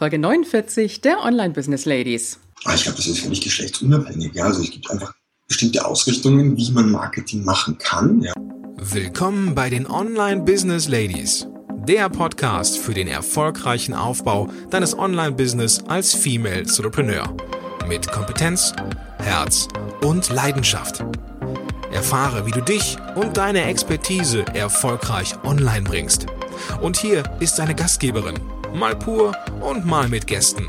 Folge 49 der Online Business Ladies. Ah, ich glaube, das ist völlig geschlechtsunabhängig. Ja? Also es gibt einfach bestimmte Ausrichtungen, wie man Marketing machen kann. Ja. Willkommen bei den Online Business Ladies, der Podcast für den erfolgreichen Aufbau deines Online-Business als Female Entrepreneur. Mit Kompetenz, Herz und Leidenschaft. Erfahre, wie du dich und deine Expertise erfolgreich online bringst. Und hier ist deine Gastgeberin, mal pur und mal mit Gästen,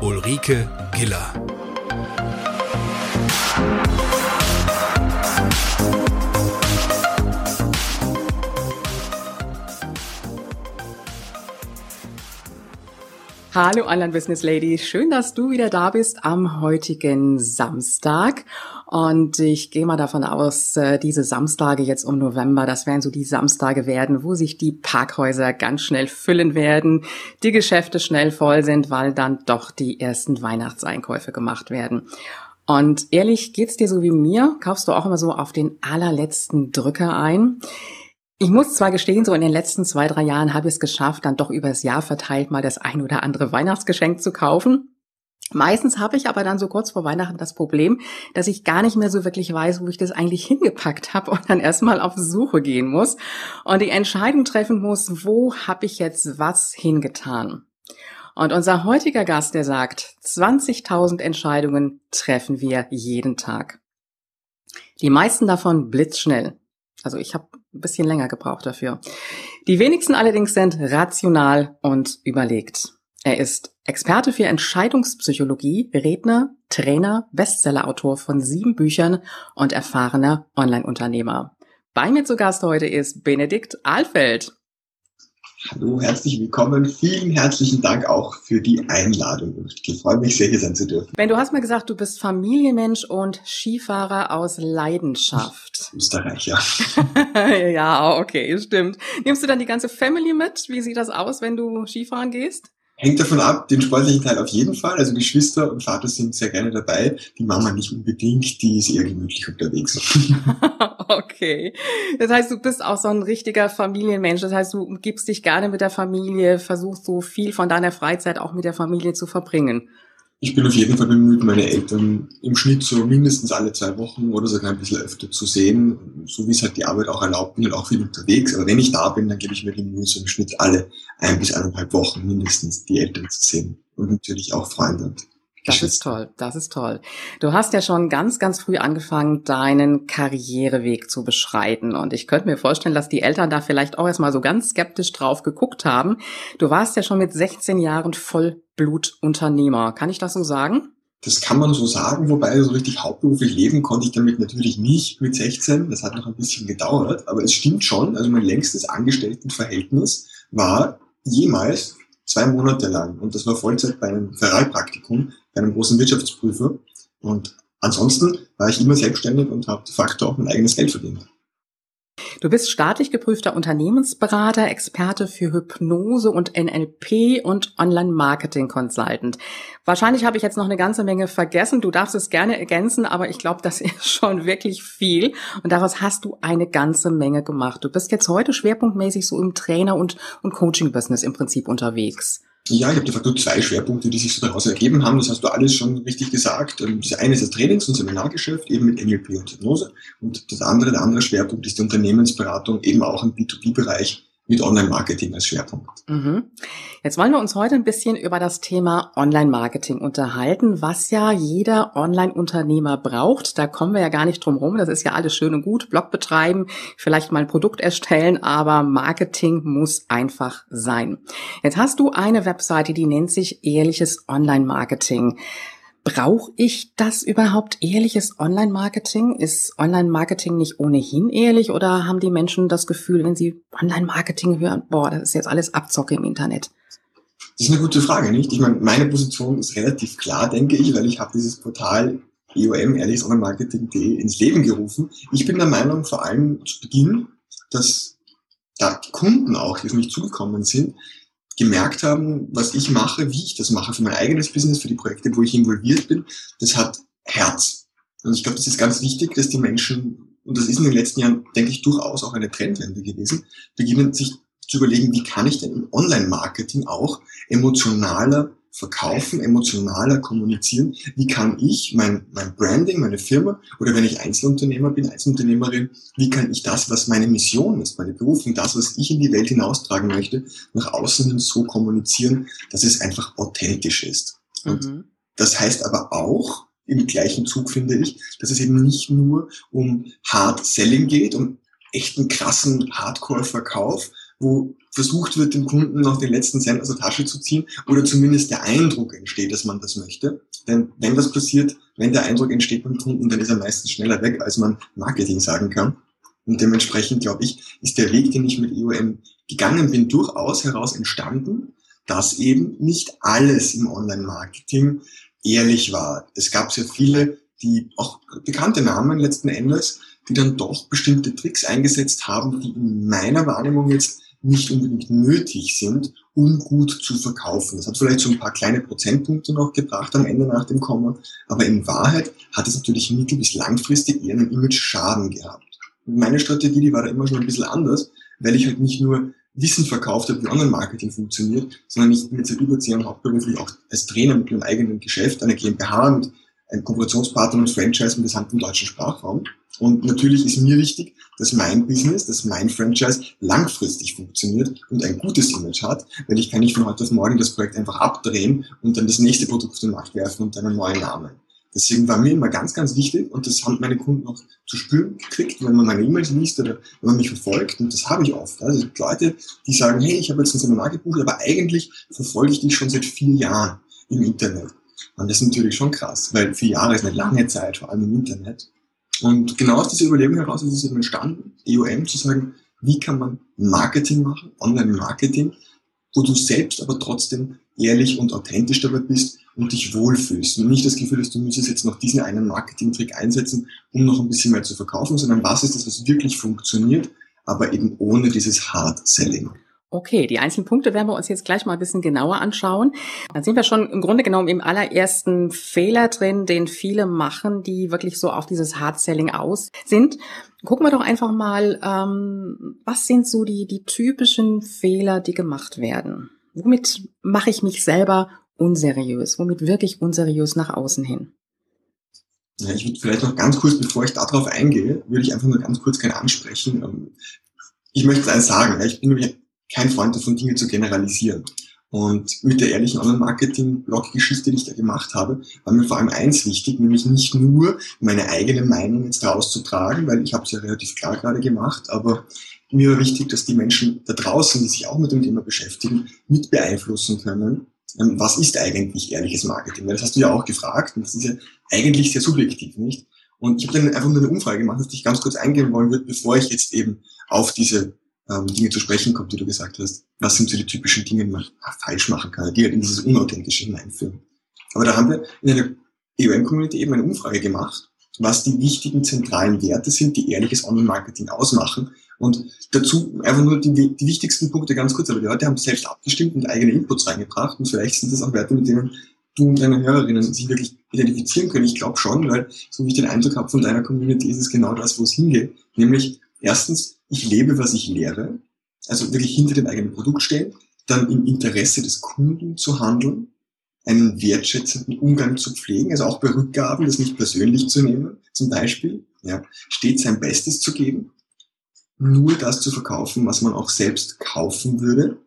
Ulrike Giller. Hallo Online Business Lady, schön, dass du wieder da bist am heutigen Samstag. Und ich gehe mal davon aus, äh, diese Samstage jetzt um November, das werden so die Samstage werden, wo sich die Parkhäuser ganz schnell füllen werden, die Geschäfte schnell voll sind, weil dann doch die ersten Weihnachtseinkäufe gemacht werden. Und ehrlich, geht's dir so wie mir? Kaufst du auch immer so auf den allerletzten Drücker ein? Ich muss zwar gestehen, so in den letzten zwei, drei Jahren habe ich es geschafft, dann doch übers Jahr verteilt mal das ein oder andere Weihnachtsgeschenk zu kaufen. Meistens habe ich aber dann so kurz vor Weihnachten das Problem, dass ich gar nicht mehr so wirklich weiß, wo ich das eigentlich hingepackt habe und dann erstmal auf Suche gehen muss und die Entscheidung treffen muss, wo habe ich jetzt was hingetan. Und unser heutiger Gast, der sagt, 20.000 Entscheidungen treffen wir jeden Tag. Die meisten davon blitzschnell. Also ich habe ein bisschen länger gebraucht dafür. Die wenigsten allerdings sind rational und überlegt. Er ist Experte für Entscheidungspsychologie, Redner, Trainer, Bestsellerautor von sieben Büchern und erfahrener Online-Unternehmer. Bei mir zu Gast heute ist Benedikt Ahlfeld. Hallo, herzlich willkommen. Vielen herzlichen Dank auch für die Einladung. Ich freue mich sehr, hier sein zu dürfen. Ben, du hast mir gesagt, du bist Familienmensch und Skifahrer aus Leidenschaft. Österreich, ja. ja, okay, stimmt. Nimmst du dann die ganze Family mit? Wie sieht das aus, wenn du Skifahren gehst? Hängt davon ab, den sportlichen Teil auf jeden Fall. Also Geschwister und Vater sind sehr gerne dabei. Die Mama nicht unbedingt, die ist eher gemütlich unterwegs. okay. Das heißt, du bist auch so ein richtiger Familienmensch. Das heißt, du gibst dich gerne mit der Familie, versuchst so viel von deiner Freizeit auch mit der Familie zu verbringen ich bin auf jeden Fall bemüht, meine Eltern im Schnitt so mindestens alle zwei Wochen oder sogar ein bisschen öfter zu sehen, so wie es halt die Arbeit auch erlaubt, bin halt auch viel unterwegs. Aber wenn ich da bin, dann gebe ich mir die Mühe, so im Schnitt alle ein bis eineinhalb Wochen mindestens die Eltern zu sehen und natürlich auch Freunde und das ist toll, das ist toll. Du hast ja schon ganz, ganz früh angefangen, deinen Karriereweg zu beschreiten. Und ich könnte mir vorstellen, dass die Eltern da vielleicht auch erstmal so ganz skeptisch drauf geguckt haben. Du warst ja schon mit 16 Jahren Vollblutunternehmer. Kann ich das so sagen? Das kann man so sagen, wobei so richtig hauptberuflich leben konnte ich damit natürlich nicht mit 16. Das hat noch ein bisschen gedauert, aber es stimmt schon. Also mein längstes Angestelltenverhältnis war jemals zwei Monate lang. Und das war Vollzeit bei einem Ferrari-Praktikum, bei einem großen Wirtschaftsprüfer. Und ansonsten war ich immer selbstständig und habe de facto auch mein eigenes Geld verdient. Du bist staatlich geprüfter Unternehmensberater, Experte für Hypnose und NLP und Online-Marketing-Consultant. Wahrscheinlich habe ich jetzt noch eine ganze Menge vergessen. Du darfst es gerne ergänzen, aber ich glaube, das ist schon wirklich viel. Und daraus hast du eine ganze Menge gemacht. Du bist jetzt heute schwerpunktmäßig so im Trainer- und, und Coaching-Business im Prinzip unterwegs. Ja, ich habe de facto zwei Schwerpunkte, die sich so daraus ergeben haben. Das hast du alles schon richtig gesagt. Ähm, das eine ist das Trainings- und Seminargeschäft, eben mit NLP und Hypnose. Und das andere, der andere Schwerpunkt ist die Unternehmensberatung, eben auch im B2B-Bereich mit Online-Marketing als Schwerpunkt. Mhm. Jetzt wollen wir uns heute ein bisschen über das Thema Online-Marketing unterhalten, was ja jeder Online-Unternehmer braucht. Da kommen wir ja gar nicht drum rum. Das ist ja alles schön und gut. Blog betreiben, vielleicht mal ein Produkt erstellen, aber Marketing muss einfach sein. Jetzt hast du eine Webseite, die nennt sich Ehrliches Online-Marketing. Brauche ich das überhaupt ehrliches Online-Marketing? Ist Online-Marketing nicht ohnehin ehrlich oder haben die Menschen das Gefühl, wenn sie Online-Marketing hören, boah, das ist jetzt alles Abzocke im Internet? Das ist eine gute Frage, nicht? Ich meine, meine Position ist relativ klar, denke ich, weil ich habe dieses Portal EOM, ehrliches Online-Marketing.de, ins Leben gerufen. Ich bin der Meinung, vor allem zu Beginn, dass da die Kunden auch, die auf mich zugekommen sind, gemerkt haben, was ich mache, wie ich das mache für mein eigenes Business, für die Projekte, wo ich involviert bin, das hat Herz. Und ich glaube, das ist ganz wichtig, dass die Menschen, und das ist in den letzten Jahren, denke ich, durchaus auch eine Trendwende gewesen, beginnen sich zu überlegen, wie kann ich denn im Online-Marketing auch emotionaler verkaufen, emotionaler kommunizieren. Wie kann ich mein, mein Branding, meine Firma oder wenn ich Einzelunternehmer bin, Einzelunternehmerin, wie kann ich das, was meine Mission ist, meine Berufung, das, was ich in die Welt hinaustragen möchte, nach außen hin so kommunizieren, dass es einfach authentisch ist. Und mhm. das heißt aber auch, im gleichen Zug finde ich, dass es eben nicht nur um Hard Selling geht, um echten krassen Hardcore-Verkauf, wo versucht wird, dem Kunden noch den letzten Cent aus der Tasche zu ziehen oder zumindest der Eindruck entsteht, dass man das möchte. Denn wenn das passiert, wenn der Eindruck entsteht beim Kunden, dann ist er meistens schneller weg, als man Marketing sagen kann. Und dementsprechend, glaube ich, ist der Weg, den ich mit EOM gegangen bin, durchaus heraus entstanden, dass eben nicht alles im Online-Marketing ehrlich war. Es gab sehr viele, die auch bekannte Namen letzten Endes, die dann doch bestimmte Tricks eingesetzt haben, die in meiner Wahrnehmung jetzt nicht unbedingt nötig sind, um gut zu verkaufen. Das hat vielleicht so ein paar kleine Prozentpunkte noch gebracht am Ende nach dem Komma, aber in Wahrheit hat es natürlich mittel- bis langfristig eher einen Image-Schaden gehabt. Und meine Strategie, die war da immer schon ein bisschen anders, weil ich halt nicht nur Wissen verkauft habe, wie Online-Marketing funktioniert, sondern ich bin jetzt seit über zehn Jahren hauptberuflich auch als Trainer mit meinem eigenen Geschäft, einer GmbH mit einem Kooperationspartner und Franchise im gesamten deutschen Sprachraum. Und natürlich ist mir wichtig, dass mein Business, dass mein Franchise langfristig funktioniert und ein gutes Image hat, weil ich kann nicht von heute auf morgen das Projekt einfach abdrehen und dann das nächste Produkt auf den Markt werfen und dann einen neuen Namen. Deswegen war mir immer ganz, ganz wichtig und das haben meine Kunden auch zu spüren gekriegt, wenn man meine E-Mails liest oder wenn man mich verfolgt und das habe ich oft. Also Leute, die sagen, hey, ich habe jetzt ein Seminar gebucht, aber eigentlich verfolge ich dich schon seit vier Jahren im Internet. Und das ist natürlich schon krass, weil vier Jahre ist eine lange Zeit, vor allem im Internet. Und genau aus dieser Überlegung heraus ist es eben entstanden, EOM zu sagen, wie kann man Marketing machen, Online-Marketing, wo du selbst aber trotzdem ehrlich und authentisch dabei bist und dich wohlfühlst. Und nicht das Gefühl dass du müsstest jetzt noch diesen einen Marketing-Trick einsetzen, um noch ein bisschen mehr zu verkaufen, sondern was ist das, was wirklich funktioniert, aber eben ohne dieses Hard-Selling. Okay, die einzelnen Punkte werden wir uns jetzt gleich mal ein bisschen genauer anschauen. Dann sind wir schon im Grunde genommen im allerersten Fehler drin, den viele machen, die wirklich so auf dieses Hard-Selling aus sind. Gucken wir doch einfach mal, ähm, was sind so die, die typischen Fehler, die gemacht werden? Womit mache ich mich selber unseriös? Womit wirklich unseriös nach außen hin? Ja, ich würde vielleicht noch ganz kurz, bevor ich darauf eingehe, würde ich einfach nur ganz kurz gerne ansprechen. Ähm, ich möchte eins sagen, ich bin kein Freund davon, Dinge zu generalisieren. Und mit der ehrlichen Online-Marketing-Blog-Geschichte, die ich da gemacht habe, war mir vor allem eins wichtig, nämlich nicht nur meine eigene Meinung jetzt rauszutragen, weil ich habe es ja relativ klar gerade gemacht, aber mir war wichtig, dass die Menschen da draußen, die sich auch mit dem Thema beschäftigen, mit beeinflussen können, ähm, was ist eigentlich ehrliches Marketing? Weil das hast du ja auch gefragt und das ist ja eigentlich sehr subjektiv, nicht? Und ich habe dann einfach nur eine Umfrage gemacht, dass ich ganz kurz eingehen wollen würde, bevor ich jetzt eben auf diese ähm, Dinge zu sprechen kommt, die du gesagt hast. Was sind so die typischen Dinge, die man falsch machen kann, die halt in dieses Unauthentische hineinführen. Aber da haben wir in einer EOM-Community eben eine Umfrage gemacht, was die wichtigen zentralen Werte sind, die ehrliches Online-Marketing ausmachen. Und dazu einfach nur die, die wichtigsten Punkte ganz kurz, aber die Leute haben selbst abgestimmt und eigene Inputs reingebracht und vielleicht sind das auch Werte, mit denen du und deine Hörerinnen sich wirklich identifizieren können. Ich glaube schon, weil so wie ich den Eindruck habe von deiner Community, ist es genau das, wo es hingeht. Nämlich erstens ich lebe, was ich lehre, also wirklich hinter dem eigenen Produkt stehen, dann im Interesse des Kunden zu handeln, einen wertschätzenden Umgang zu pflegen, also auch bei Rückgaben, das nicht persönlich zu nehmen, zum Beispiel, ja, stets sein Bestes zu geben, nur das zu verkaufen, was man auch selbst kaufen würde,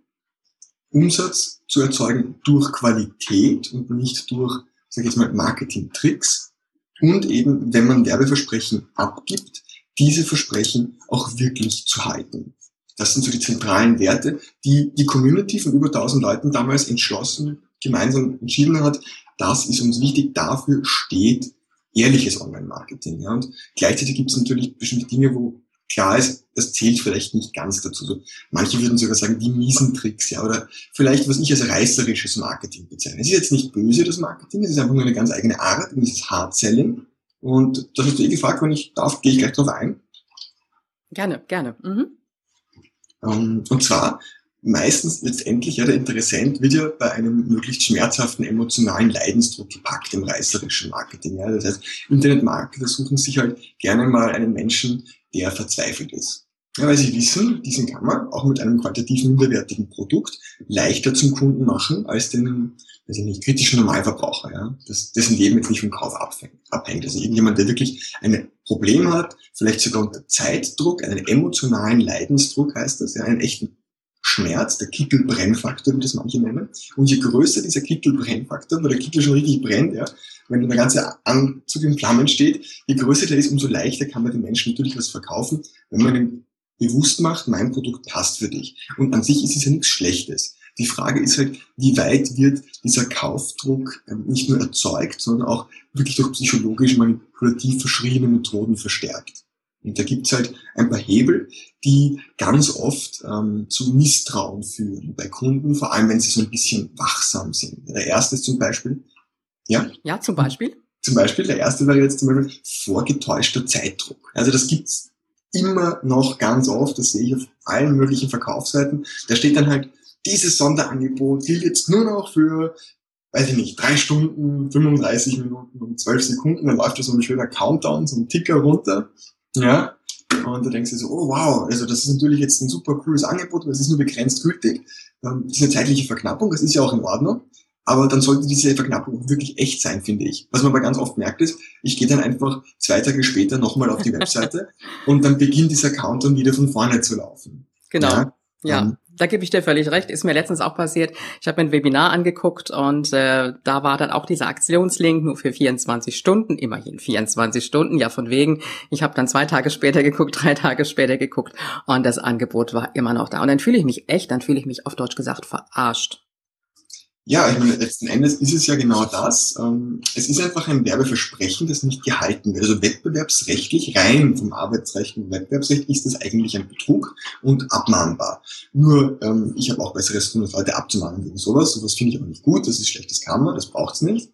Umsatz zu erzeugen durch Qualität und nicht durch, sag ich jetzt mal, Marketing-Tricks. Und eben, wenn man Werbeversprechen abgibt, diese Versprechen auch wirklich zu halten. Das sind so die zentralen Werte, die die Community von über 1000 Leuten damals entschlossen, gemeinsam entschieden hat. Das ist uns wichtig. Dafür steht ehrliches Online-Marketing. Ja. Und gleichzeitig gibt es natürlich bestimmte Dinge, wo klar ist, das zählt vielleicht nicht ganz dazu. So, manche würden sogar sagen, die miesen Tricks, ja, oder vielleicht, was ich als reißerisches Marketing bezeichne. Es ist jetzt nicht böse, das Marketing, es ist einfach nur eine ganz eigene Art, und dieses Hard-Selling. Und das hast du eh gefragt, wenn ich darf, gehe ich gleich drauf ein. Gerne, gerne. Mhm. Ähm, und zwar meistens letztendlich, ja, der Interessent wird ja bei einem möglichst schmerzhaften emotionalen Leidensdruck gepackt im reißerischen Marketing. Ja. Das heißt, Internetmarketer suchen sich halt gerne mal einen Menschen, der verzweifelt ist. Ja, weil sie wissen, diesen kann man auch mit einem qualitativ minderwertigen Produkt leichter zum Kunden machen als den, ich nicht, kritischen Normalverbraucher, ja, das, dessen Leben jetzt nicht vom Kauf abhängt. Also irgendjemand, der wirklich ein Problem hat, vielleicht sogar unter Zeitdruck, einen emotionalen Leidensdruck heißt das, ja, einen echten Schmerz, der Kittelbrennfaktor, wie das manche nennen. Und je größer dieser Kittelbrennfaktor, wo der Kittel schon richtig brennt, ja, wenn der ganze Anzug in Flammen steht, je größer der ist, umso leichter kann man den Menschen natürlich was verkaufen, wenn man ihm bewusst macht, mein Produkt passt für dich. Und an sich ist es ja nichts Schlechtes. Die Frage ist halt, wie weit wird dieser Kaufdruck ähm, nicht nur erzeugt, sondern auch wirklich durch psychologisch manipulativ verschriebene Methoden verstärkt. Und da gibt's halt ein paar Hebel, die ganz oft ähm, zu Misstrauen führen bei Kunden, vor allem wenn sie so ein bisschen wachsam sind. Der erste ist zum Beispiel, ja? Ja, zum Beispiel. Zum Beispiel, der erste wäre jetzt zum Beispiel vorgetäuschter Zeitdruck. Also das gibt's immer noch ganz oft, das sehe ich auf allen möglichen Verkaufsseiten. Da steht dann halt, dieses Sonderangebot gilt jetzt nur noch für, weiß ich nicht, drei Stunden, 35 Minuten und 12 Sekunden. Dann läuft da so ein schöner Countdown, so ein Ticker runter. Ja. Und da denkst du so, oh wow, also das ist natürlich jetzt ein super cooles Angebot, aber es ist nur begrenzt gültig. Ähm, das ist eine zeitliche Verknappung, das ist ja auch in Ordnung. Aber dann sollte diese Verknappung wirklich echt sein, finde ich. Was man aber ganz oft merkt ist, ich gehe dann einfach zwei Tage später nochmal auf die Webseite und dann beginnt dieser Countdown wieder von vorne zu laufen. Genau. Ja. ja. Ähm, da gebe ich dir völlig recht. Ist mir letztens auch passiert. Ich habe mir ein Webinar angeguckt und äh, da war dann auch dieser Aktionslink nur für 24 Stunden. Immerhin 24 Stunden, ja von wegen. Ich habe dann zwei Tage später geguckt, drei Tage später geguckt und das Angebot war immer noch da. Und dann fühle ich mich echt, dann fühle ich mich auf Deutsch gesagt verarscht. Ja, ich meine, letzten Endes ist es ja genau das. Ähm, es ist einfach ein Werbeversprechen, das nicht gehalten wird. Also wettbewerbsrechtlich, rein vom Arbeitsrecht und Wettbewerbsrecht ist das eigentlich ein Betrug und abmahnbar. Nur, ähm, ich habe auch besseres tun, als Leute abzumahnen wegen sowas. Sowas finde ich auch nicht gut, das ist schlechtes Karma, das braucht's nicht.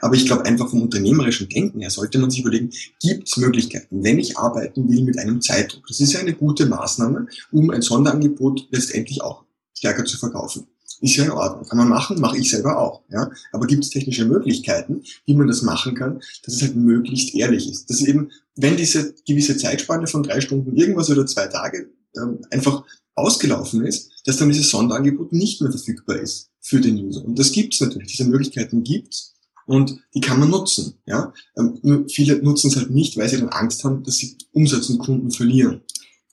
Aber ich glaube einfach vom unternehmerischen Denken her sollte man sich überlegen, gibt es Möglichkeiten, wenn ich arbeiten will mit einem Zeitdruck. Das ist ja eine gute Maßnahme, um ein Sonderangebot letztendlich auch stärker zu verkaufen. Ist ja in Ordnung. Kann man machen, mache ich selber auch. Ja? Aber gibt es technische Möglichkeiten, wie man das machen kann, dass es halt möglichst ehrlich ist. Dass eben, wenn diese gewisse Zeitspanne von drei Stunden irgendwas oder zwei Tage ähm, einfach ausgelaufen ist, dass dann dieses Sonderangebot nicht mehr verfügbar ist für den User. Und das gibt es natürlich. Diese Möglichkeiten gibt's und die kann man nutzen. Ja? Ähm, nur viele nutzen es halt nicht, weil sie dann Angst haben, dass sie Umsatz und Kunden verlieren.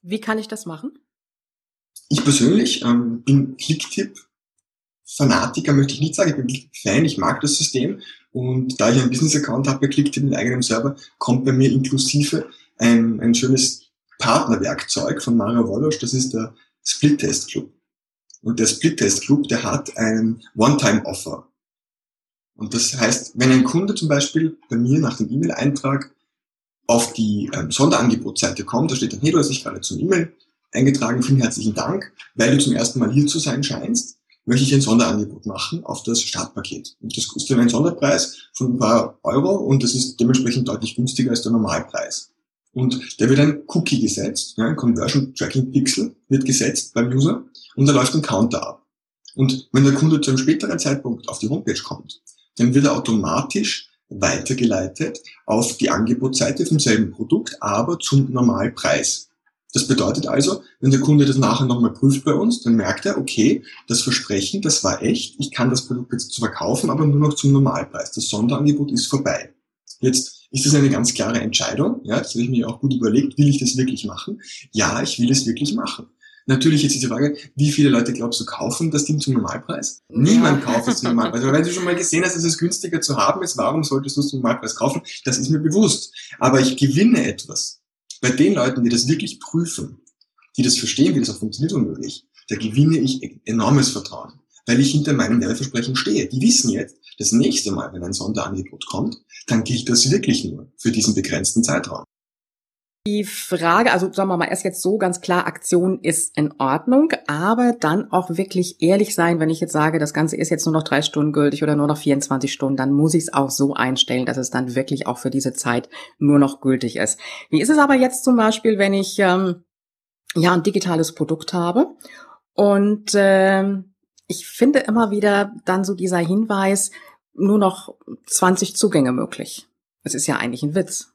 Wie kann ich das machen? Ich persönlich ähm, bin Clicktip Fanatiker möchte ich nicht sagen, ich bin Fan, ich mag das System. Und da ich einen Business-Account habe, geklickt in den eigenen Server, kommt bei mir inklusive ein, ein schönes Partnerwerkzeug von Mario Wolosch, das ist der Split Test Club. Und der Split Test Club, der hat ein One-Time-Offer. Und das heißt, wenn ein Kunde zum Beispiel bei mir nach dem E-Mail-Eintrag auf die ähm, Sonderangebotsseite kommt, da steht dann, hey, du hast dich gerade zum E-Mail eingetragen, vielen herzlichen Dank, weil du zum ersten Mal hier zu sein scheinst möchte ich ein Sonderangebot machen auf das Startpaket. Und das kostet einen Sonderpreis von ein paar Euro und das ist dementsprechend deutlich günstiger als der Normalpreis. Und da wird ein Cookie gesetzt, ein Conversion Tracking Pixel wird gesetzt beim User und da läuft ein Counter ab. Und wenn der Kunde zu einem späteren Zeitpunkt auf die Homepage kommt, dann wird er automatisch weitergeleitet auf die Angebotsseite vom selben Produkt, aber zum Normalpreis. Das bedeutet also, wenn der Kunde das nachher nochmal prüft bei uns, dann merkt er, okay, das Versprechen, das war echt, ich kann das Produkt jetzt zu verkaufen, aber nur noch zum Normalpreis. Das Sonderangebot ist vorbei. Jetzt ist das eine ganz klare Entscheidung. Ja, das habe ich mir auch gut überlegt. Will ich das wirklich machen? Ja, ich will es wirklich machen. Natürlich jetzt ist die Frage, wie viele Leute glaubst du kaufen das Ding zum Normalpreis? Ja. Niemand kauft es zum Normalpreis. Aber wenn du schon mal gesehen hast, dass es günstiger zu haben ist, warum solltest du es zum Normalpreis kaufen? Das ist mir bewusst. Aber ich gewinne etwas bei den Leuten, die das wirklich prüfen, die das verstehen, wie das auch funktioniert womöglich, da gewinne ich enormes Vertrauen, weil ich hinter meinem Werbeversprechen stehe. Die wissen jetzt, das nächste Mal, wenn ein Sonderangebot kommt, dann gilt das wirklich nur für diesen begrenzten Zeitraum. Die Frage, also sagen wir mal erst jetzt so ganz klar, Aktion ist in Ordnung, aber dann auch wirklich ehrlich sein, wenn ich jetzt sage, das Ganze ist jetzt nur noch drei Stunden gültig oder nur noch 24 Stunden, dann muss ich es auch so einstellen, dass es dann wirklich auch für diese Zeit nur noch gültig ist. Wie ist es aber jetzt zum Beispiel, wenn ich ähm, ja ein digitales Produkt habe und äh, ich finde immer wieder dann so dieser Hinweis, nur noch 20 Zugänge möglich. Es ist ja eigentlich ein Witz.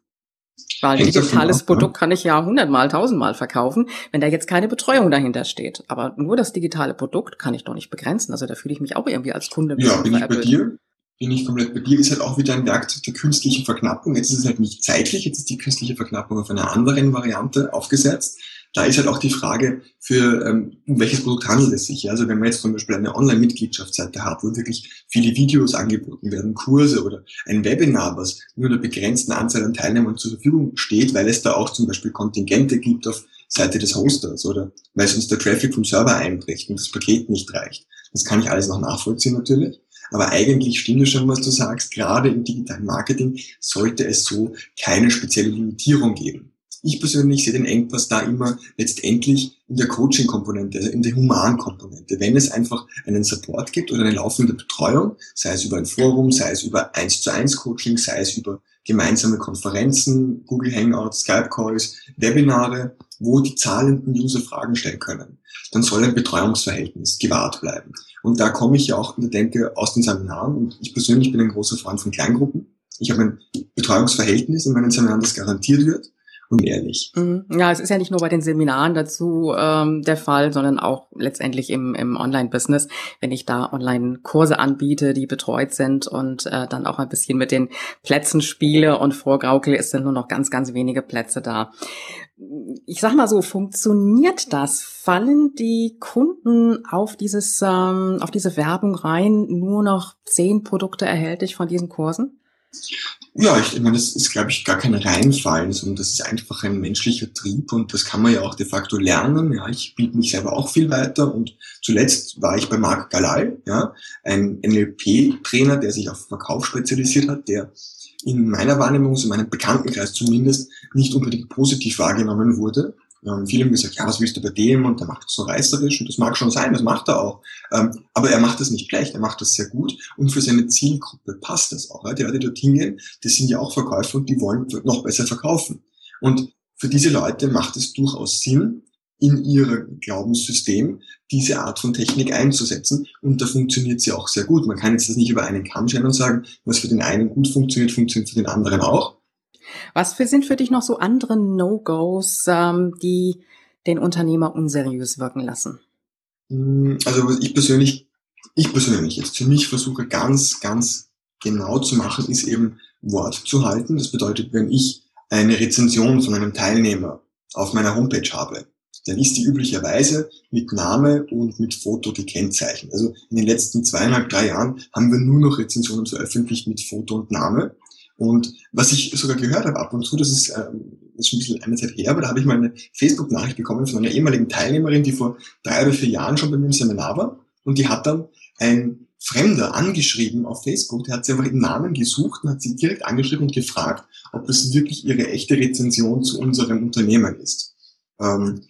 Weil ein digitales Produkt kann ich ja hundertmal, tausendmal verkaufen, wenn da jetzt keine Betreuung dahinter steht. Aber nur das digitale Produkt kann ich doch nicht begrenzen. Also da fühle ich mich auch irgendwie als Kunde. Ja, bin ich bei dir? Bin ich komplett bei dir? Ist halt auch wieder ein Werkzeug der künstlichen Verknappung. Jetzt ist es halt nicht zeitlich, jetzt ist die künstliche Verknappung auf einer anderen Variante aufgesetzt da ist halt auch die Frage, für ähm, um welches Produkt handelt es sich. Also wenn man jetzt zum Beispiel eine Online-Mitgliedschaftsseite hat, wo wirklich viele Videos angeboten werden, Kurse oder ein Webinar, was nur einer begrenzten Anzahl an Teilnehmern zur Verfügung steht, weil es da auch zum Beispiel Kontingente gibt auf Seite des Hosters oder weil sonst der Traffic vom Server einbricht und das Paket nicht reicht. Das kann ich alles noch nachvollziehen natürlich. Aber eigentlich stimmt es schon, was du sagst. Gerade im digitalen Marketing sollte es so keine spezielle Limitierung geben. Ich persönlich sehe den Engpass da immer letztendlich in der Coaching-Komponente, also in der Human-Komponente. Wenn es einfach einen Support gibt oder eine laufende Betreuung, sei es über ein Forum, sei es über 1 zu 1 Coaching, sei es über gemeinsame Konferenzen, Google Hangouts, Skype Calls, Webinare, wo die zahlenden User Fragen stellen können, dann soll ein Betreuungsverhältnis gewahrt bleiben. Und da komme ich ja auch in der Denke aus den Seminaren und ich persönlich bin ein großer Freund von Kleingruppen. Ich habe ein Betreuungsverhältnis in meinen Seminaren, das garantiert wird unehrlich. Mhm. Ja, es ist ja nicht nur bei den Seminaren dazu ähm, der Fall, sondern auch letztendlich im, im Online-Business, wenn ich da Online-Kurse anbiete, die betreut sind und äh, dann auch ein bisschen mit den Plätzen spiele und vorgaukele, ist dann nur noch ganz, ganz wenige Plätze da. Ich sag mal so, funktioniert das? Fallen die Kunden auf dieses, ähm, auf diese Werbung rein, nur noch zehn Produkte erhältlich von diesen Kursen? Ja, ich, meine, das ist, glaube ich, gar kein Reinfallen, sondern das ist einfach ein menschlicher Trieb und das kann man ja auch de facto lernen. Ja, ich biete mich selber auch viel weiter und zuletzt war ich bei Marc Galal, ja, ein NLP-Trainer, der sich auf Verkauf spezialisiert hat, der in meiner Wahrnehmung, in meinem Bekanntenkreis zumindest, nicht unbedingt positiv wahrgenommen wurde. Ähm, viele haben gesagt, ja, was willst du bei dem? Und der macht das so reißerisch und das mag schon sein, das macht er auch. Ähm, aber er macht das nicht schlecht, er macht das sehr gut und für seine Zielgruppe passt das auch. Die Leute, die dort hingehen, das sind ja auch Verkäufer und die wollen noch besser verkaufen. Und für diese Leute macht es durchaus Sinn, in ihr Glaubenssystem diese Art von Technik einzusetzen. Und da funktioniert sie auch sehr gut. Man kann jetzt das nicht über einen Kamm scheren und sagen, was für den einen gut funktioniert, funktioniert für den anderen auch. Was für, sind für dich noch so andere No-Gos, ähm, die den Unternehmer unseriös wirken lassen? Mm, also was ich persönlich, ich persönlich jetzt für mich versuche ganz, ganz genau zu machen, ist eben Wort zu halten. Das bedeutet, wenn ich eine Rezension von einem Teilnehmer auf meiner Homepage habe, dann ist die üblicherweise mit Name und mit Foto gekennzeichnet. Also in den letzten zweieinhalb, drei Jahren haben wir nur noch Rezensionen veröffentlicht mit Foto und Name. Und was ich sogar gehört habe ab und zu, das ist, ähm, ist schon ein bisschen eine Zeit her, aber da habe ich mal eine Facebook-Nachricht bekommen von einer ehemaligen Teilnehmerin, die vor drei oder vier Jahren schon bei mir im Seminar war. Und die hat dann ein Fremder angeschrieben auf Facebook, der hat sie einfach im Namen gesucht und hat sie direkt angeschrieben und gefragt, ob das wirklich ihre echte Rezension zu unserem Unternehmen ist. Ähm,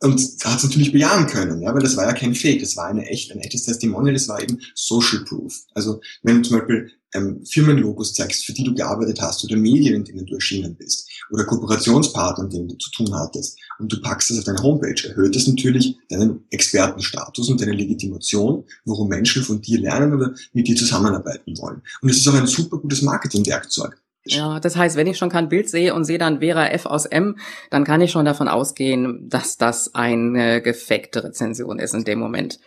und da hat es natürlich bejahen können, ja, weil das war ja kein Fake, das war eine echt, ein echtes Testimonial, das war eben Social Proof. Also wenn zum Beispiel ähm, Firmenlogos zeigst, für die du gearbeitet hast, oder Medien, in denen du erschienen bist, oder Kooperationspartner, mit denen du zu tun hattest, und du packst das auf deine Homepage, erhöht das natürlich deinen Expertenstatus und deine Legitimation, warum Menschen von dir lernen oder mit dir zusammenarbeiten wollen. Und es ist auch ein super gutes Marketingwerkzeug. Ja, das heißt, wenn ich schon kein Bild sehe und sehe dann Vera F aus M, dann kann ich schon davon ausgehen, dass das eine gefakte Rezension ist in dem Moment.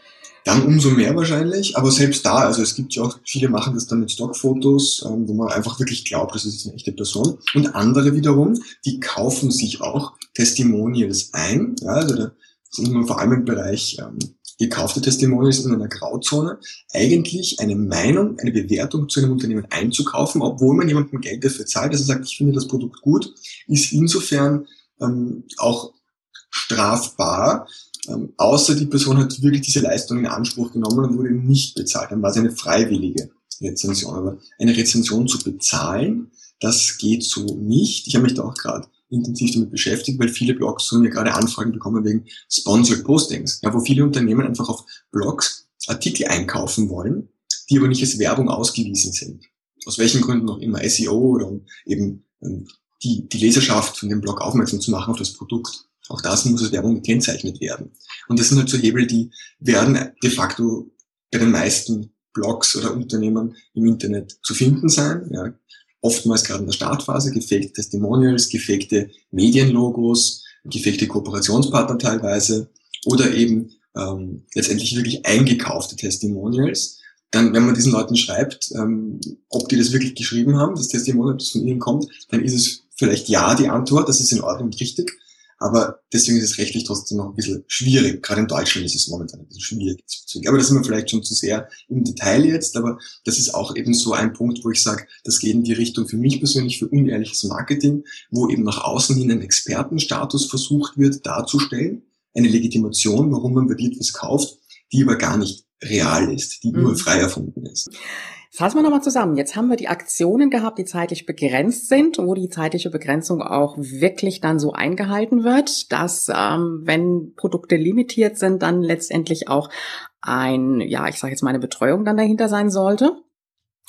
Dann umso mehr wahrscheinlich, aber selbst da, also es gibt ja auch, viele machen das dann mit Stockfotos, ähm, wo man einfach wirklich glaubt, das ist eine echte Person. Und andere wiederum, die kaufen sich auch Testimonials ein, ja, also da sind wir vor allem im Bereich ähm, gekaufte Testimonials in einer Grauzone, eigentlich eine Meinung, eine Bewertung zu einem Unternehmen einzukaufen, obwohl man jemandem Geld dafür zahlt, dass er sagt, ich finde das Produkt gut, ist insofern ähm, auch strafbar, ähm, außer die Person hat wirklich diese Leistung in Anspruch genommen und wurde nicht bezahlt. Dann war es eine freiwillige Rezension. Aber eine Rezension zu bezahlen, das geht so nicht. Ich habe mich da auch gerade intensiv damit beschäftigt, weil viele Blogs von mir gerade Anfragen bekommen wegen Sponsored Postings, ja, wo viele Unternehmen einfach auf Blogs Artikel einkaufen wollen, die aber nicht als Werbung ausgewiesen sind. Aus welchen Gründen auch immer, SEO oder um eben ähm, die, die Leserschaft von dem Blog aufmerksam zu machen auf das Produkt. Auch das muss als Werbung gekennzeichnet werden. Und das sind halt so Hebel, die werden de facto bei den meisten Blogs oder Unternehmen im Internet zu finden sein. Ja. oftmals gerade in der Startphase, gefakte Testimonials, gefakte Medienlogos, gefakte Kooperationspartner teilweise oder eben ähm, letztendlich wirklich eingekaufte Testimonials. Dann, wenn man diesen Leuten schreibt, ähm, ob die das wirklich geschrieben haben, das Testimonial, das von ihnen kommt, dann ist es vielleicht ja die Antwort, das ist in Ordnung und richtig. Aber deswegen ist es rechtlich trotzdem noch ein bisschen schwierig. Gerade in Deutschland ist es momentan ein bisschen schwierig. Aber das sind wir vielleicht schon zu sehr im Detail jetzt. Aber das ist auch eben so ein Punkt, wo ich sage, das geht in die Richtung für mich persönlich für unehrliches Marketing, wo eben nach außen hin ein Expertenstatus versucht wird darzustellen. Eine Legitimation, warum man bei dir etwas kauft, die aber gar nicht real ist, die nur mhm. frei erfunden ist. Fassen wir nochmal zusammen. Jetzt haben wir die Aktionen gehabt, die zeitlich begrenzt sind, wo die zeitliche Begrenzung auch wirklich dann so eingehalten wird, dass ähm, wenn Produkte limitiert sind, dann letztendlich auch ein, ja, ich sage jetzt mal eine Betreuung dann dahinter sein sollte.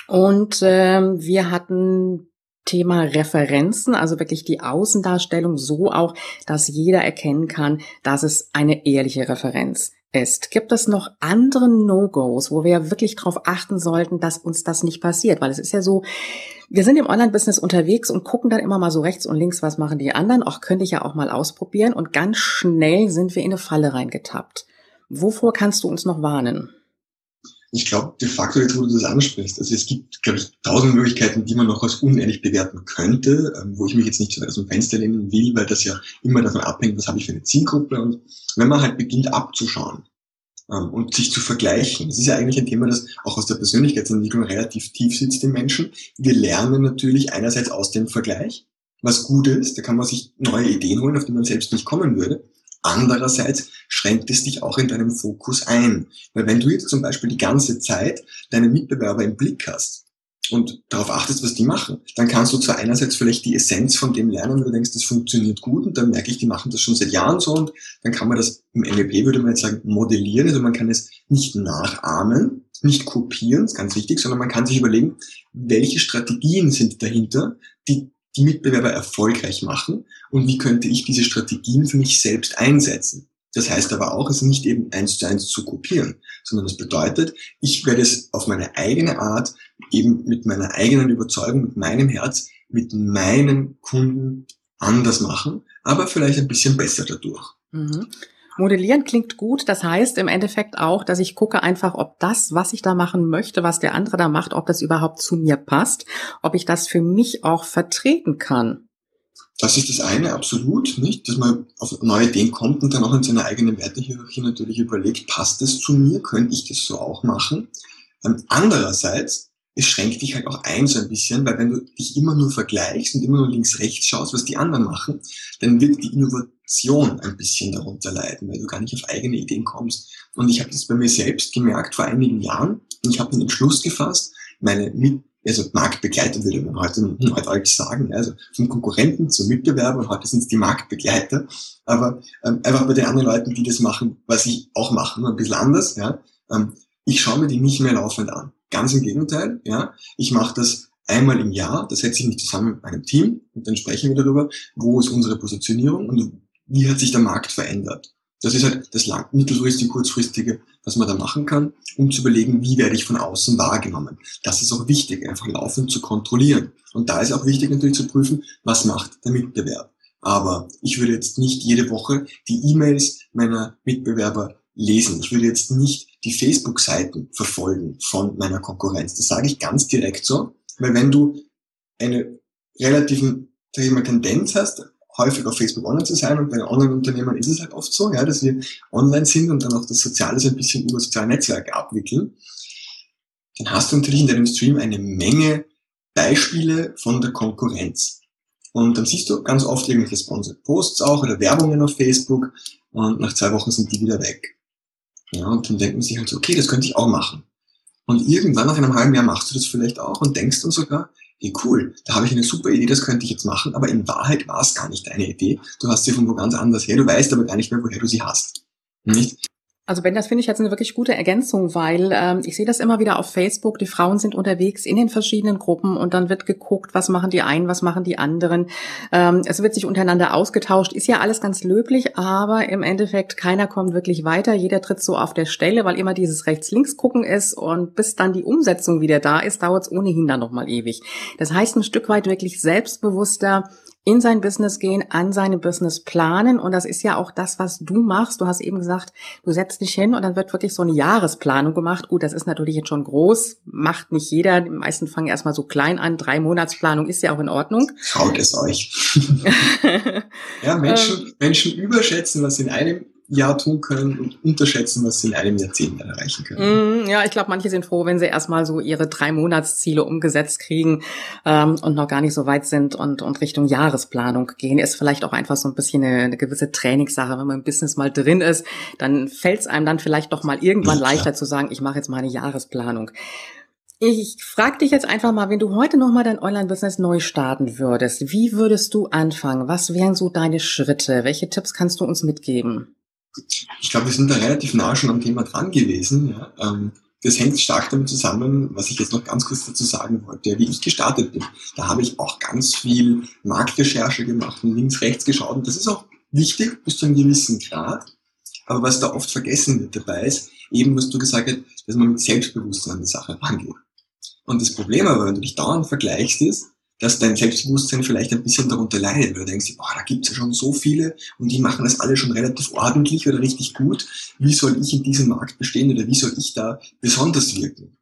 Und ähm, wir hatten Thema Referenzen, also wirklich die Außendarstellung so auch, dass jeder erkennen kann, dass es eine ehrliche Referenz ist. Gibt es noch andere No-Gos, wo wir wirklich darauf achten sollten, dass uns das nicht passiert? Weil es ist ja so, wir sind im Online-Business unterwegs und gucken dann immer mal so rechts und links, was machen die anderen. Auch könnte ich ja auch mal ausprobieren. Und ganz schnell sind wir in eine Falle reingetappt. Wovor kannst du uns noch warnen? Ich glaube, de facto jetzt, wo du das ansprichst, also es gibt, glaube ich, tausend Möglichkeiten, die man noch als unehrlich bewerten könnte, ähm, wo ich mich jetzt nicht so aus dem Fenster lehnen will, weil das ja immer davon abhängt, was habe ich für eine Zielgruppe. Und wenn man halt beginnt abzuschauen ähm, und sich zu vergleichen, das ist ja eigentlich ein Thema, das auch aus der Persönlichkeitsentwicklung relativ tief sitzt im Menschen. Wir lernen natürlich einerseits aus dem Vergleich, was gut ist, da kann man sich neue Ideen holen, auf die man selbst nicht kommen würde. Andererseits schränkt es dich auch in deinem Fokus ein. Weil wenn du jetzt zum Beispiel die ganze Zeit deine Mitbewerber im Blick hast und darauf achtest, was die machen, dann kannst du zwar einerseits vielleicht die Essenz von dem lernen, wo du denkst, das funktioniert gut und dann merke ich, die machen das schon seit Jahren so und dann kann man das im NLP würde man jetzt sagen modellieren, also man kann es nicht nachahmen, nicht kopieren, ist ganz wichtig, sondern man kann sich überlegen, welche Strategien sind dahinter, die die Mitbewerber erfolgreich machen und wie könnte ich diese Strategien für mich selbst einsetzen. Das heißt aber auch, es nicht eben eins zu eins zu kopieren, sondern es bedeutet, ich werde es auf meine eigene Art, eben mit meiner eigenen Überzeugung, mit meinem Herz, mit meinen Kunden anders machen, aber vielleicht ein bisschen besser dadurch. Mhm. Modellieren klingt gut. Das heißt im Endeffekt auch, dass ich gucke einfach, ob das, was ich da machen möchte, was der andere da macht, ob das überhaupt zu mir passt, ob ich das für mich auch vertreten kann. Das ist das eine, absolut, nicht? Dass man auf neue Ideen kommt und dann auch in seiner eigenen Wertehierarchie natürlich überlegt, passt das zu mir? Könnte ich das so auch machen? Ähm, andererseits, es schränkt dich halt auch ein so ein bisschen, weil wenn du dich immer nur vergleichst und immer nur links, rechts schaust, was die anderen machen, dann wird die Innovation ein bisschen darunter leiden, weil du gar nicht auf eigene Ideen kommst. Und ich habe das bei mir selbst gemerkt vor einigen Jahren und ich habe den Entschluss gefasst, meine mit also Marktbegleiter würde man heute neudeutsch sagen, also vom Konkurrenten zum Mitbewerber heute sind es die Marktbegleiter, aber ähm, einfach bei den anderen Leuten, die das machen, was ich auch mache, nur ein bisschen anders, ja, ähm, ich schaue mir die nicht mehr laufend an. Ganz im Gegenteil, ja, ich mache das einmal im Jahr, da setze ich mich zusammen mit meinem Team und dann sprechen wir darüber, wo ist unsere Positionierung und wie hat sich der Markt verändert. Das ist halt das lang mittelfristige, kurzfristige, was man da machen kann, um zu überlegen, wie werde ich von außen wahrgenommen. Das ist auch wichtig, einfach laufend zu kontrollieren. Und da ist auch wichtig natürlich zu prüfen, was macht der Mitbewerb. Aber ich würde jetzt nicht jede Woche die E-Mails meiner Mitbewerber lesen. Ich würde jetzt nicht die Facebook-Seiten verfolgen von meiner Konkurrenz. Das sage ich ganz direkt so, weil wenn du eine relativen sag ich mal, Tendenz hast, häufig auf Facebook online zu sein und bei Online-Unternehmen ist es halt oft so, ja, dass wir online sind und dann auch das Soziale so ein bisschen über soziale Netzwerke abwickeln, dann hast du natürlich in deinem Stream eine Menge Beispiele von der Konkurrenz. Und dann siehst du ganz oft irgendwelche Sponsored Posts auch oder Werbungen auf Facebook und nach zwei Wochen sind die wieder weg. Ja, und dann denkt man sich halt so, okay, das könnte ich auch machen. Und irgendwann nach einem halben Jahr machst du das vielleicht auch und denkst dann sogar, hey cool, da habe ich eine super Idee, das könnte ich jetzt machen, aber in Wahrheit war es gar nicht deine Idee. Du hast sie von wo ganz anders her, du weißt aber gar nicht mehr, woher du sie hast. Nicht? Also Ben, das finde ich jetzt eine wirklich gute Ergänzung, weil ähm, ich sehe das immer wieder auf Facebook. Die Frauen sind unterwegs in den verschiedenen Gruppen und dann wird geguckt, was machen die einen, was machen die anderen. Ähm, es wird sich untereinander ausgetauscht. Ist ja alles ganz löblich, aber im Endeffekt keiner kommt wirklich weiter. Jeder tritt so auf der Stelle, weil immer dieses rechts-links gucken ist und bis dann die Umsetzung wieder da ist, dauert es ohnehin dann noch mal ewig. Das heißt, ein Stück weit wirklich selbstbewusster in sein Business gehen, an seinem Business planen. Und das ist ja auch das, was du machst. Du hast eben gesagt, du setzt dich hin und dann wird wirklich so eine Jahresplanung gemacht. Gut, das ist natürlich jetzt schon groß, macht nicht jeder. Die meisten fangen erstmal so klein an. Drei Monatsplanung ist ja auch in Ordnung. Traut es euch. ja, Menschen, ähm, Menschen überschätzen, was in einem Jahr tun können und unterschätzen, was sie in einem Jahrzehnt erreichen können. Mm, ja, ich glaube, manche sind froh, wenn sie erstmal so ihre drei Monatsziele umgesetzt kriegen ähm, und noch gar nicht so weit sind und, und Richtung Jahresplanung gehen. Ist vielleicht auch einfach so ein bisschen eine, eine gewisse Trainingssache. Wenn man im Business mal drin ist, dann fällt es einem dann vielleicht doch mal irgendwann ja, leichter zu sagen, ich mache jetzt mal eine Jahresplanung. Ich frage dich jetzt einfach mal, wenn du heute nochmal dein Online-Business neu starten würdest, wie würdest du anfangen? Was wären so deine Schritte? Welche Tipps kannst du uns mitgeben? Ich glaube, wir sind da relativ nah schon am Thema dran gewesen. Ja. Ähm, das hängt stark damit zusammen, was ich jetzt noch ganz kurz dazu sagen wollte, wie ich gestartet bin. Da habe ich auch ganz viel Marktrecherche gemacht und links, rechts geschaut. Und das ist auch wichtig bis zu einem gewissen Grad. Aber was da oft vergessen wird dabei ist, eben was du gesagt hast, dass man mit Selbstbewusstsein an die Sache rangeht. Und das Problem aber, wenn du dich dauernd vergleichst, ist, dass dein Selbstbewusstsein vielleicht ein bisschen darunter leidet, weil du denkst, boah, da gibt's ja schon so viele und die machen das alle schon relativ ordentlich oder richtig gut. Wie soll ich in diesem Markt bestehen oder wie soll ich da besonders wirken?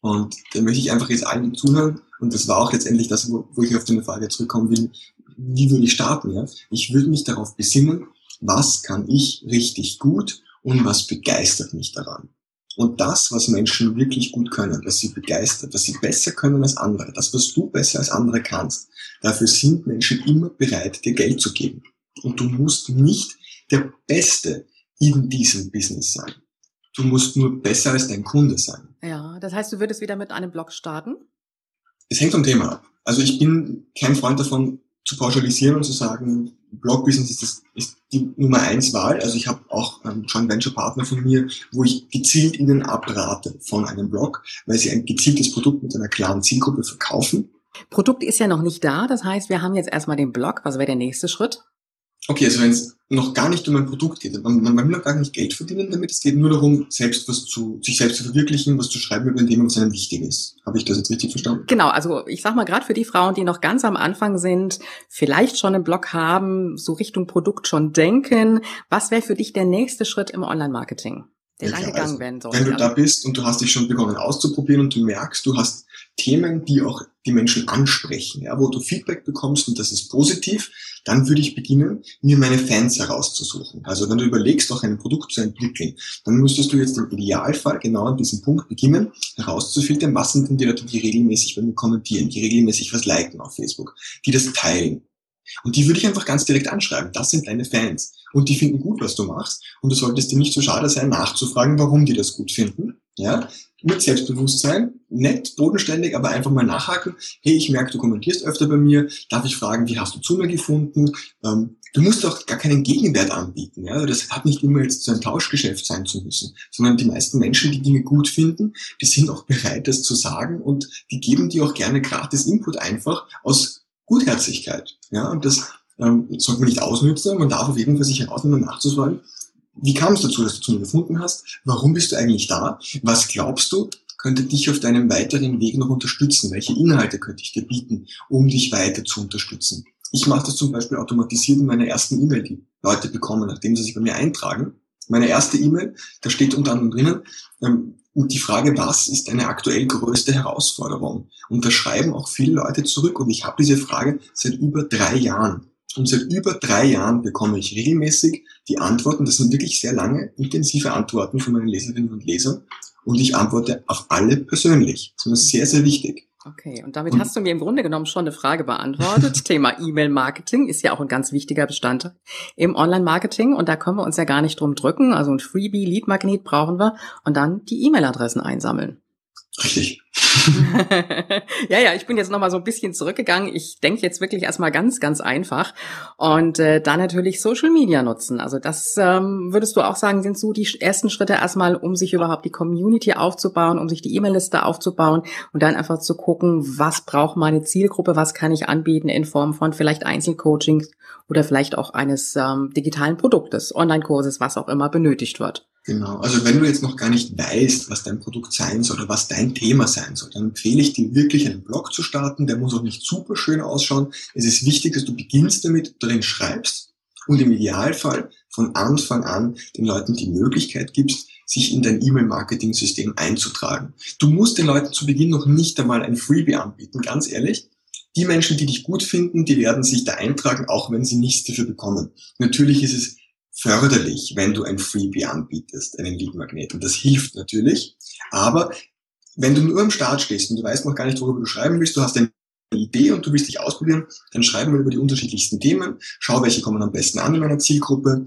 Und da möchte ich einfach jetzt allen zuhören und das war auch letztendlich das, wo, wo ich auf deine Frage zurückkommen will, wie würde ich starten? Ja? Ich würde mich darauf besinnen, was kann ich richtig gut und was begeistert mich daran. Und das, was Menschen wirklich gut können, was sie begeistert, was sie besser können als andere, das, was du besser als andere kannst, dafür sind Menschen immer bereit, dir Geld zu geben. Und du musst nicht der Beste in diesem Business sein. Du musst nur besser als dein Kunde sein. Ja, das heißt, du würdest wieder mit einem Blog starten? Es hängt vom Thema ab. Also ich bin kein Freund davon, zu pauschalisieren und zu sagen, Blog-Business ist, das, ist die Nummer eins Wahl. Also ich habe auch ähm, Joint Venture Partner von mir, wo ich gezielt ihnen abrate von einem Blog, weil sie ein gezieltes Produkt mit einer klaren Zielgruppe verkaufen. Produkt ist ja noch nicht da. Das heißt, wir haben jetzt erstmal den Blog. Was wäre der nächste Schritt? Okay, also wenn es noch gar nicht um ein Produkt geht, man, man will noch gar nicht Geld verdienen damit, es geht nur darum, selbst was zu, sich selbst zu verwirklichen, was zu schreiben über ein Thema, was einem wichtig ist. Habe ich das jetzt richtig verstanden? Genau, also ich sag mal, gerade für die Frauen, die noch ganz am Anfang sind, vielleicht schon einen Blog haben, so Richtung Produkt schon denken, was wäre für dich der nächste Schritt im Online-Marketing? Der ja, angegangen also, werden soll. Wenn du da bist und du hast dich schon begonnen auszuprobieren und du merkst, du hast Themen, die auch die Menschen ansprechen, ja, wo du Feedback bekommst und das ist positiv, dann würde ich beginnen, mir meine Fans herauszusuchen. Also wenn du überlegst, auch ein Produkt zu entwickeln, dann müsstest du jetzt im Idealfall genau an diesem Punkt beginnen, herauszufiltern, was sind denn die Leute, die regelmäßig bei mir kommentieren, die regelmäßig was liken auf Facebook, die das teilen. Und die würde ich einfach ganz direkt anschreiben. Das sind deine Fans. Und die finden gut, was du machst. Und du solltest dir nicht so schade sein, nachzufragen, warum die das gut finden. Ja, mit Selbstbewusstsein, nett, bodenständig, aber einfach mal nachhaken. Hey, ich merke, du kommentierst öfter bei mir. Darf ich fragen, wie hast du zu mir gefunden? Ähm, du musst auch gar keinen Gegenwert anbieten. Ja? Das hat nicht immer jetzt so ein Tauschgeschäft sein zu müssen, sondern die meisten Menschen, die Dinge gut finden, die sind auch bereit, das zu sagen und die geben dir auch gerne gratis Input einfach aus Gutherzigkeit. Ja, und das ähm, sollte man nicht ausnützen. Man darf auf jeden Fall sich herausnehmen, nachzufragen, wie kam es dazu, dass du zu mir gefunden hast? Warum bist du eigentlich da? Was glaubst du, könnte dich auf deinem weiteren Weg noch unterstützen? Welche Inhalte könnte ich dir bieten, um dich weiter zu unterstützen? Ich mache das zum Beispiel automatisiert in meiner ersten E-Mail, die Leute bekommen, nachdem sie sich bei mir eintragen. Meine erste E-Mail, da steht unter anderem drinnen, ähm, und die Frage, was ist deine aktuell größte Herausforderung? Und da schreiben auch viele Leute zurück und ich habe diese Frage seit über drei Jahren. Und seit über drei Jahren bekomme ich regelmäßig die Antworten, das sind wirklich sehr lange, intensive Antworten von meinen Leserinnen und Lesern. Und ich antworte auf alle persönlich. Das ist sehr, sehr wichtig. Okay, und damit und, hast du mir im Grunde genommen schon eine Frage beantwortet. Thema E-Mail-Marketing ist ja auch ein ganz wichtiger Bestandteil im Online-Marketing und da können wir uns ja gar nicht drum drücken. Also ein Freebie, Lead-Magnet brauchen wir und dann die E-Mail-Adressen einsammeln. Richtig. ja, ja, ich bin jetzt nochmal so ein bisschen zurückgegangen. Ich denke jetzt wirklich erstmal ganz, ganz einfach und äh, dann natürlich Social Media nutzen. Also das ähm, würdest du auch sagen, sind so die ersten Schritte erstmal, um sich überhaupt die Community aufzubauen, um sich die E-Mail-Liste aufzubauen und dann einfach zu gucken, was braucht meine Zielgruppe, was kann ich anbieten in Form von vielleicht Einzelcoachings oder vielleicht auch eines ähm, digitalen Produktes, Online-Kurses, was auch immer benötigt wird. Genau. Also wenn du jetzt noch gar nicht weißt, was dein Produkt sein soll oder was dein Thema sein soll, dann empfehle ich dir wirklich einen Blog zu starten. Der muss auch nicht super schön ausschauen. Es ist wichtig, dass du beginnst damit, drin schreibst und im Idealfall von Anfang an den Leuten die Möglichkeit gibst, sich in dein E-Mail-Marketing-System einzutragen. Du musst den Leuten zu Beginn noch nicht einmal ein Freebie anbieten, ganz ehrlich. Die Menschen, die dich gut finden, die werden sich da eintragen, auch wenn sie nichts dafür bekommen. Natürlich ist es förderlich, wenn du ein Freebie anbietest, einen Lead-Magnet. Und das hilft natürlich. Aber wenn du nur am Start stehst und du weißt noch gar nicht, worüber du schreiben willst, du hast eine Idee und du willst dich ausprobieren, dann schreiben wir über die unterschiedlichsten Themen, schau, welche kommen am besten an in meiner Zielgruppe,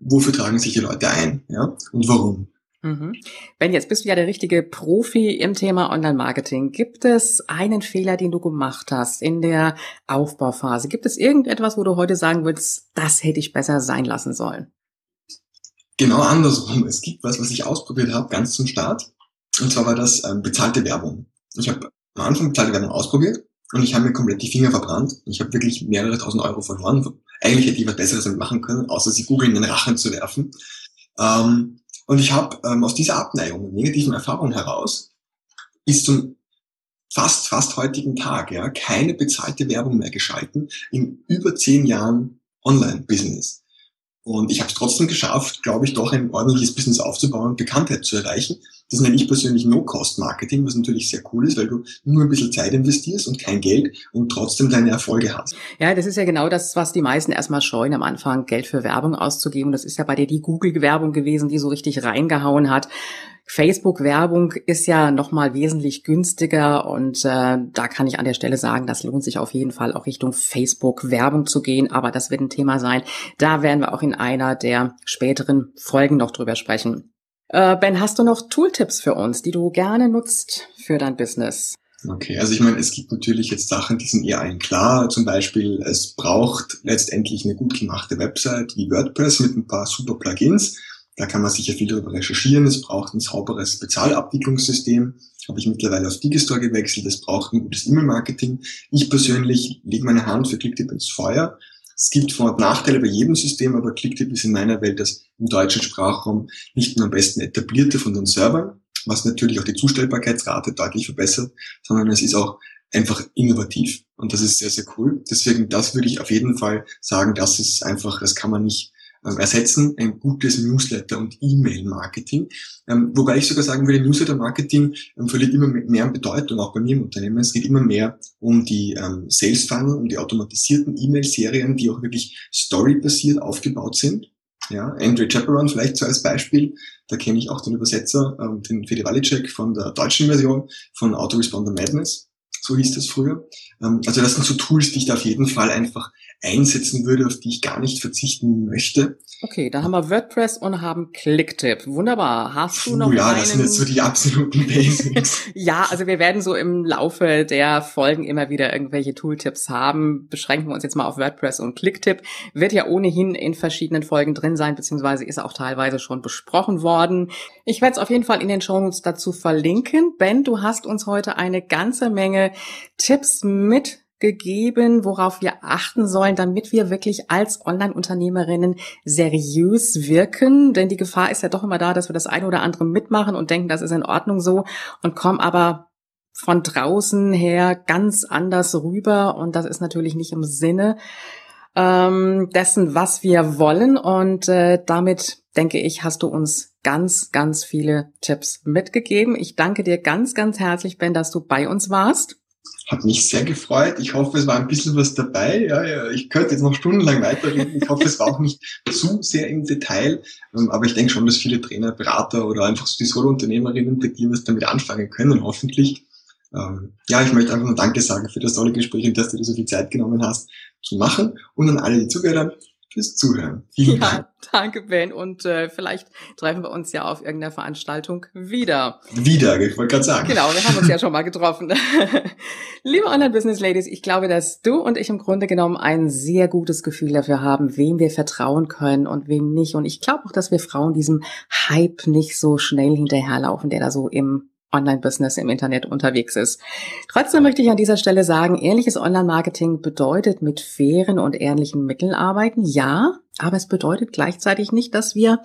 wofür tragen sich die Leute ein, ja, und warum. Mhm. Ben, jetzt bist du ja der richtige Profi im Thema Online-Marketing. Gibt es einen Fehler, den du gemacht hast in der Aufbauphase? Gibt es irgendetwas, wo du heute sagen würdest, das hätte ich besser sein lassen sollen? Genau andersrum. Es gibt was, was ich ausprobiert habe, ganz zum Start. Und zwar war das ähm, bezahlte Werbung. Ich habe am Anfang bezahlte Werbung ausprobiert und ich habe mir komplett die Finger verbrannt. Ich habe wirklich mehrere tausend Euro verloren. Eigentlich hätte ich was Besseres damit machen können, außer sie Google in den Rachen zu werfen. Ähm, und ich habe ähm, aus dieser Abneigung und negativen Erfahrung heraus bis zum fast, fast heutigen Tag ja, keine bezahlte Werbung mehr geschalten in über zehn Jahren Online-Business. Und ich habe es trotzdem geschafft, glaube ich, doch ein ordentliches Business aufzubauen, Bekanntheit zu erreichen. Das nenne ich persönlich No-Cost-Marketing, was natürlich sehr cool ist, weil du nur ein bisschen Zeit investierst und kein Geld und trotzdem deine Erfolge hast. Ja, das ist ja genau das, was die meisten erstmal scheuen, am Anfang Geld für Werbung auszugeben. Das ist ja bei dir die Google-Werbung gewesen, die so richtig reingehauen hat. Facebook-Werbung ist ja nochmal wesentlich günstiger und äh, da kann ich an der Stelle sagen, das lohnt sich auf jeden Fall auch Richtung Facebook-Werbung zu gehen, aber das wird ein Thema sein. Da werden wir auch in einer der späteren Folgen noch drüber sprechen. Äh, ben, hast du noch Tooltips für uns, die du gerne nutzt für dein Business? Okay, also ich meine, es gibt natürlich jetzt Sachen, die sind eher allen klar. Zum Beispiel, es braucht letztendlich eine gut gemachte Website wie WordPress mit ein paar super Plugins. Da kann man sicher viel darüber recherchieren. Es braucht ein sauberes Bezahlabwicklungssystem. Habe ich mittlerweile auf Digistore gewechselt. Es braucht ein gutes E-Mail-Marketing. Ich persönlich lege meine Hand für Clicktip ins Feuer. Es gibt Vor- und Nachteile bei jedem System, aber Clicktip ist in meiner Welt das im deutschen Sprachraum nicht nur am besten etablierte von den Servern, was natürlich auch die Zustellbarkeitsrate deutlich verbessert, sondern es ist auch einfach innovativ. Und das ist sehr, sehr cool. Deswegen, das würde ich auf jeden Fall sagen, das ist einfach, das kann man nicht ersetzen ein gutes Newsletter- und E-Mail-Marketing. Ähm, wobei ich sogar sagen würde, Newsletter-Marketing ähm, verliert immer mehr an Bedeutung, auch bei mir im Unternehmen. Es geht immer mehr um die ähm, Sales-Funnel, um die automatisierten E-Mail-Serien, die auch wirklich story-basiert aufgebaut sind. Ja, Andre Chaperon vielleicht so als Beispiel. Da kenne ich auch den Übersetzer, ähm, den Fede Walicek von der deutschen Version von Autoresponder Madness. So hieß das früher. Ähm, also das sind so Tools, die ich da auf jeden Fall einfach einsetzen würde, auf die ich gar nicht verzichten möchte. Okay, da haben wir WordPress und haben Clicktip. Wunderbar. Hast du noch ja, einen... das sind jetzt so die absoluten Basics. ja, also wir werden so im Laufe der Folgen immer wieder irgendwelche Tooltips haben. Beschränken wir uns jetzt mal auf WordPress und Clicktip. Wird ja ohnehin in verschiedenen Folgen drin sein, beziehungsweise ist auch teilweise schon besprochen worden. Ich werde es auf jeden Fall in den Shownotes dazu verlinken. Ben, du hast uns heute eine ganze Menge Tipps mit gegeben, worauf wir achten sollen, damit wir wirklich als Online-Unternehmerinnen seriös wirken. Denn die Gefahr ist ja doch immer da, dass wir das eine oder andere mitmachen und denken, das ist in Ordnung so und kommen aber von draußen her ganz anders rüber. Und das ist natürlich nicht im Sinne ähm, dessen, was wir wollen. Und äh, damit, denke ich, hast du uns ganz, ganz viele Tipps mitgegeben. Ich danke dir ganz, ganz herzlich, Ben, dass du bei uns warst. Hat mich sehr gefreut. Ich hoffe, es war ein bisschen was dabei. Ja, ja, ich könnte jetzt noch stundenlang weiterreden. Ich hoffe, es war auch nicht zu sehr im Detail. Ähm, aber ich denke schon, dass viele Trainer, Berater oder einfach so die Solo-Unternehmerinnen bei dir was damit anfangen können, hoffentlich. Ähm, ja, ich möchte einfach nur Danke sagen für das tolle Gespräch und dass du dir so viel Zeit genommen hast zu machen. Und an alle, die zugehört haben, fürs Zuhören. Vielen ja, Dank. danke Ben und äh, vielleicht treffen wir uns ja auf irgendeiner Veranstaltung wieder. Wieder, ich wollte gerade sagen. Genau, wir haben uns ja schon mal getroffen. Liebe Online-Business-Ladies, ich glaube, dass du und ich im Grunde genommen ein sehr gutes Gefühl dafür haben, wem wir vertrauen können und wem nicht. Und ich glaube auch, dass wir Frauen diesem Hype nicht so schnell hinterherlaufen, der da so im Online-Business im Internet unterwegs ist. Trotzdem möchte ich an dieser Stelle sagen, ehrliches Online-Marketing bedeutet mit fairen und ehrlichen Mitteln arbeiten, ja, aber es bedeutet gleichzeitig nicht, dass wir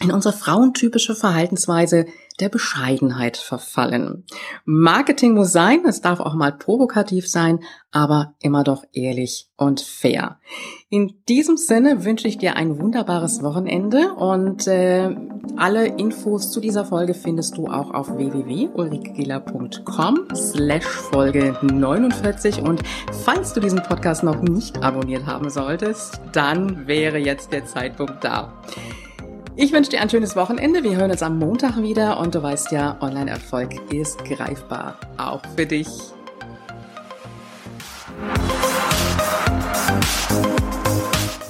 in unsere frauentypische Verhaltensweise der Bescheidenheit verfallen. Marketing muss sein, es darf auch mal provokativ sein, aber immer doch ehrlich und fair. In diesem Sinne wünsche ich dir ein wunderbares Wochenende und äh, alle Infos zu dieser Folge findest du auch auf www.ulrikegiller.com slash Folge 49 und falls du diesen Podcast noch nicht abonniert haben solltest, dann wäre jetzt der Zeitpunkt da. Ich wünsche dir ein schönes Wochenende. Wir hören uns am Montag wieder und du weißt ja, Online-Erfolg ist greifbar. Auch für dich.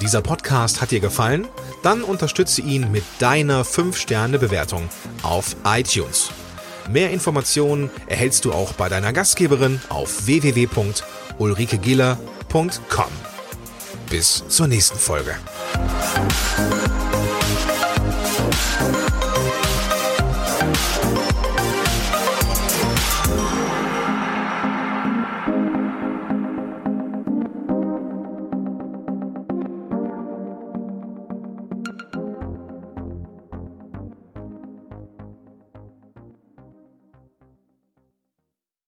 Dieser Podcast hat dir gefallen? Dann unterstütze ihn mit deiner 5-Sterne-Bewertung auf iTunes. Mehr Informationen erhältst du auch bei deiner Gastgeberin auf www.ulrikegiller.com. Bis zur nächsten Folge.